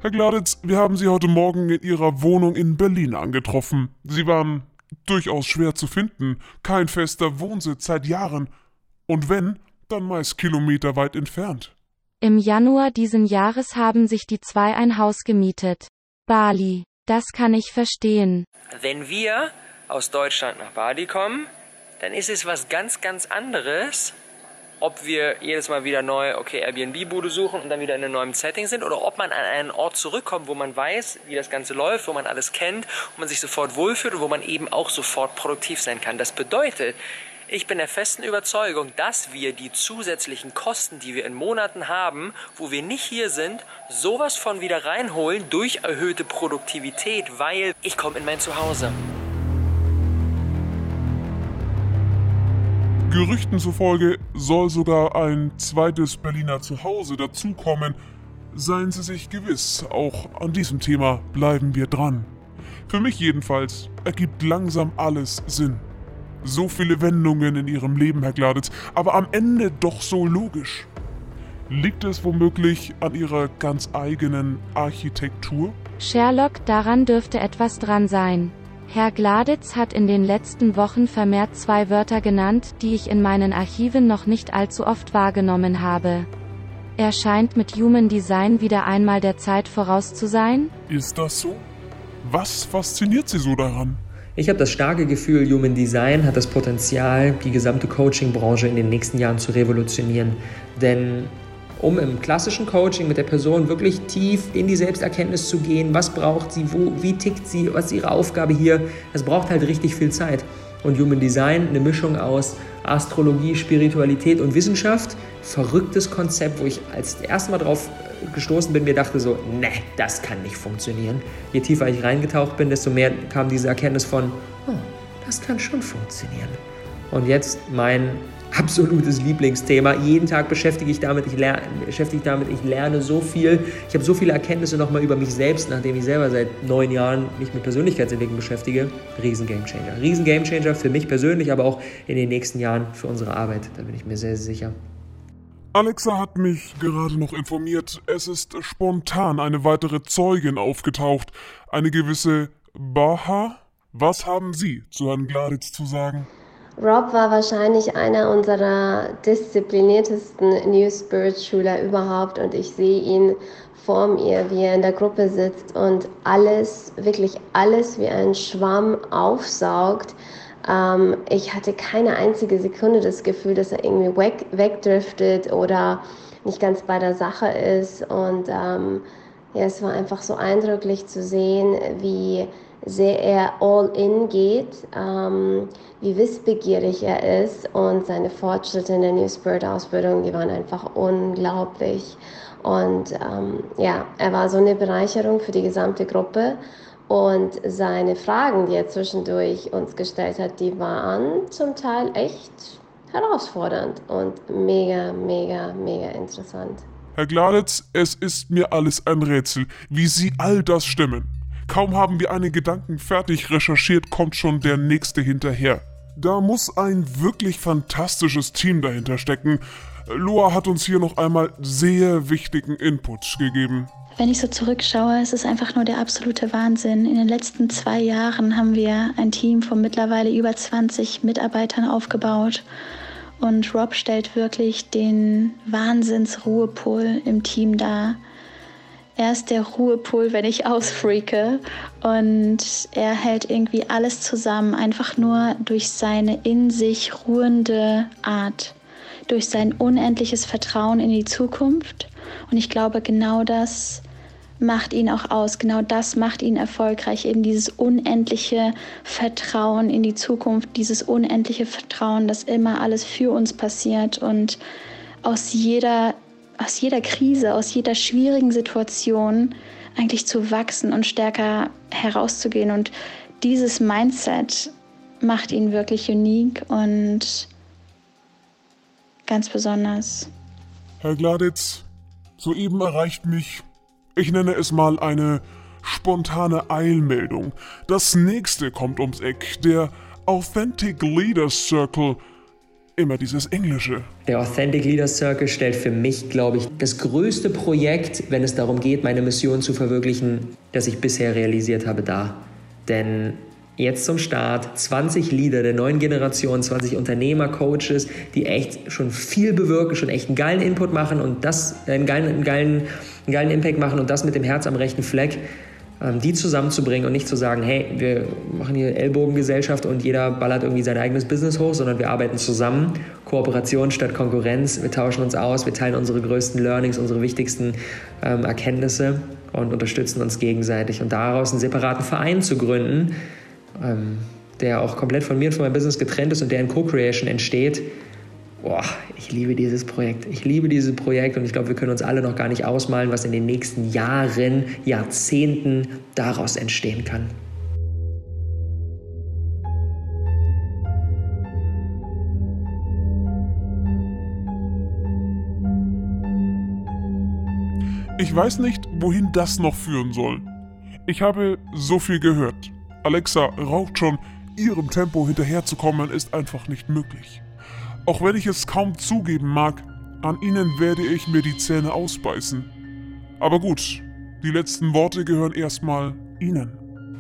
Herr Gladitz, wir haben Sie heute Morgen in Ihrer Wohnung in Berlin angetroffen. Sie waren durchaus schwer zu finden, kein fester Wohnsitz seit Jahren. Und wenn, dann meist kilometerweit entfernt. Im Januar diesen Jahres haben sich die zwei ein Haus gemietet. Bali. Das kann ich verstehen. Wenn wir aus Deutschland nach Bali kommen, dann ist es was ganz, ganz anderes, ob wir jedes Mal wieder neu, okay, Airbnb-Bude suchen und dann wieder in einem neuen Setting sind oder ob man an einen Ort zurückkommt, wo man weiß, wie das Ganze läuft, wo man alles kennt, wo man sich sofort wohlfühlt und wo man eben auch sofort produktiv sein kann. Das bedeutet, ich bin der festen Überzeugung, dass wir die zusätzlichen Kosten, die wir in Monaten haben, wo wir nicht hier sind, sowas von wieder reinholen durch erhöhte Produktivität, weil ich komme in mein Zuhause. Gerüchten zufolge soll sogar ein zweites Berliner Zuhause dazukommen. Seien Sie sich gewiss, auch an diesem Thema bleiben wir dran. Für mich jedenfalls ergibt langsam alles Sinn. So viele Wendungen in ihrem Leben, Herr Gladitz, aber am Ende doch so logisch. Liegt es womöglich an ihrer ganz eigenen Architektur? Sherlock, daran dürfte etwas dran sein. Herr Gladitz hat in den letzten Wochen vermehrt zwei Wörter genannt, die ich in meinen Archiven noch nicht allzu oft wahrgenommen habe. Er scheint mit Human Design wieder einmal der Zeit voraus zu sein? Ist das so? Was fasziniert Sie so daran? Ich habe das starke Gefühl, Human Design hat das Potenzial, die gesamte Coaching-Branche in den nächsten Jahren zu revolutionieren. Denn um im klassischen Coaching mit der Person wirklich tief in die Selbsterkenntnis zu gehen, was braucht sie, wo, wie tickt sie, was ist ihre Aufgabe hier, das braucht halt richtig viel Zeit. Und Human Design, eine Mischung aus Astrologie, Spiritualität und Wissenschaft, verrücktes Konzept, wo ich als erstes Mal drauf gestoßen bin, mir dachte so, ne, das kann nicht funktionieren. Je tiefer ich reingetaucht bin, desto mehr kam diese Erkenntnis von, oh, das kann schon funktionieren. Und jetzt mein absolutes Lieblingsthema. Jeden Tag beschäftige ich damit, ich lerne, beschäftige damit, ich lerne so viel. Ich habe so viele Erkenntnisse nochmal über mich selbst, nachdem ich selber seit neun Jahren mich mit Persönlichkeitsentwicklung beschäftige. Riesen Gamechanger. Riesen Gamechanger für mich persönlich, aber auch in den nächsten Jahren für unsere Arbeit. Da bin ich mir sehr, sehr sicher. Alexa hat mich gerade noch informiert, es ist spontan eine weitere Zeugin aufgetaucht, eine gewisse Baha. Was haben Sie zu Herrn Gladitz zu sagen? Rob war wahrscheinlich einer unserer diszipliniertesten New Spirit Schüler überhaupt und ich sehe ihn vor mir, wie er in der Gruppe sitzt und alles, wirklich alles wie ein Schwamm aufsaugt. Ähm, ich hatte keine einzige Sekunde das Gefühl, dass er irgendwie weg, wegdriftet oder nicht ganz bei der Sache ist und ähm, ja, es war einfach so eindrücklich zu sehen, wie sehr er all in geht, ähm, wie wissbegierig er ist und seine Fortschritte in der New Spirit Ausbildung, die waren einfach unglaublich. Und ähm, ja, er war so eine Bereicherung für die gesamte Gruppe. Und seine Fragen, die er zwischendurch uns gestellt hat, die waren zum Teil echt herausfordernd und mega, mega, mega interessant. Herr Gladitz, es ist mir alles ein Rätsel, wie Sie all das stemmen. Kaum haben wir einen Gedanken fertig recherchiert, kommt schon der nächste hinterher. Da muss ein wirklich fantastisches Team dahinter stecken. Loa hat uns hier noch einmal sehr wichtigen Input gegeben. Wenn ich so zurückschaue, ist es einfach nur der absolute Wahnsinn. In den letzten zwei Jahren haben wir ein Team von mittlerweile über 20 Mitarbeitern aufgebaut. Und Rob stellt wirklich den Wahnsinnsruhepol im Team dar. Er ist der Ruhepol, wenn ich ausfreake. Und er hält irgendwie alles zusammen, einfach nur durch seine in sich ruhende Art, durch sein unendliches Vertrauen in die Zukunft. Und ich glaube, genau das macht ihn auch aus. Genau das macht ihn erfolgreich. Eben dieses unendliche Vertrauen in die Zukunft, dieses unendliche Vertrauen, dass immer alles für uns passiert und aus jeder aus jeder Krise, aus jeder schwierigen Situation eigentlich zu wachsen und stärker herauszugehen. Und dieses Mindset macht ihn wirklich unique und ganz besonders. Herr Gladitz, soeben erreicht mich, ich nenne es mal eine spontane Eilmeldung. Das nächste kommt ums Eck, der Authentic Leaders Circle immer dieses Englische. Der Authentic Leaders Circle stellt für mich, glaube ich, das größte Projekt, wenn es darum geht, meine Mission zu verwirklichen, das ich bisher realisiert habe, dar. Denn jetzt zum Start 20 Leader der neuen Generation, 20 Unternehmer, Coaches, die echt schon viel bewirken, schon echt einen geilen Input machen und das, einen geilen, einen geilen, einen geilen Impact machen und das mit dem Herz am rechten Fleck. Ähm, die zusammenzubringen und nicht zu sagen, hey, wir machen hier Ellbogengesellschaft und jeder ballert irgendwie sein eigenes Business hoch, sondern wir arbeiten zusammen, Kooperation statt Konkurrenz, wir tauschen uns aus, wir teilen unsere größten Learnings, unsere wichtigsten ähm, Erkenntnisse und unterstützen uns gegenseitig. Und daraus einen separaten Verein zu gründen, ähm, der auch komplett von mir und von meinem Business getrennt ist und der in Co-Creation entsteht, boah, ich liebe dieses Projekt. Ich liebe dieses Projekt und ich glaube, wir können uns alle noch gar nicht ausmalen, was in den nächsten Jahren, Jahrzehnten daraus entstehen kann. Ich weiß nicht, wohin das noch führen soll. Ich habe so viel gehört. Alexa raucht schon, ihrem Tempo hinterherzukommen ist einfach nicht möglich. Auch wenn ich es kaum zugeben mag, an ihnen werde ich mir die Zähne ausbeißen. Aber gut, die letzten Worte gehören erstmal Ihnen.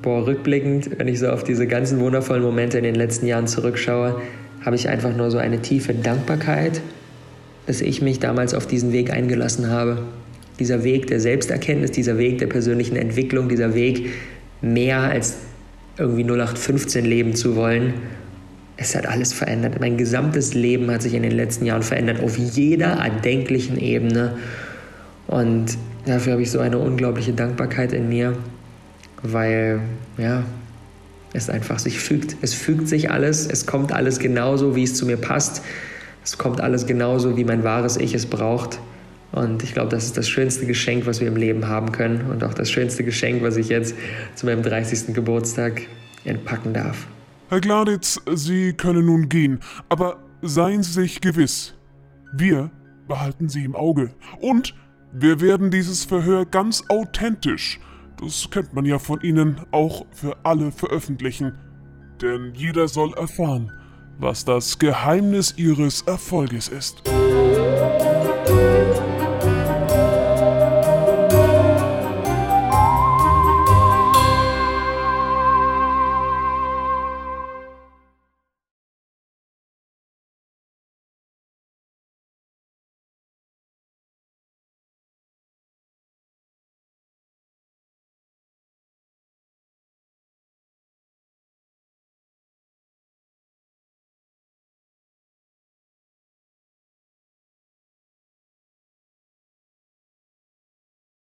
Boah, rückblickend, wenn ich so auf diese ganzen wundervollen Momente in den letzten Jahren zurückschaue, habe ich einfach nur so eine tiefe Dankbarkeit, dass ich mich damals auf diesen Weg eingelassen habe. Dieser Weg der Selbsterkenntnis, dieser Weg der persönlichen Entwicklung, dieser Weg, mehr als irgendwie 0815 leben zu wollen es hat alles verändert. Mein gesamtes Leben hat sich in den letzten Jahren verändert, auf jeder erdenklichen Ebene. Und dafür habe ich so eine unglaubliche Dankbarkeit in mir, weil, ja, es einfach sich fügt. Es fügt sich alles, es kommt alles genauso, wie es zu mir passt. Es kommt alles genauso, wie mein wahres Ich es braucht. Und ich glaube, das ist das schönste Geschenk, was wir im Leben haben können. Und auch das schönste Geschenk, was ich jetzt zu meinem 30. Geburtstag entpacken darf. Herr Gladitz, Sie können nun gehen, aber seien Sie sich gewiss, wir behalten Sie im Auge. Und wir werden dieses Verhör ganz authentisch, das kennt man ja von Ihnen, auch für alle veröffentlichen. Denn jeder soll erfahren, was das Geheimnis Ihres Erfolges ist.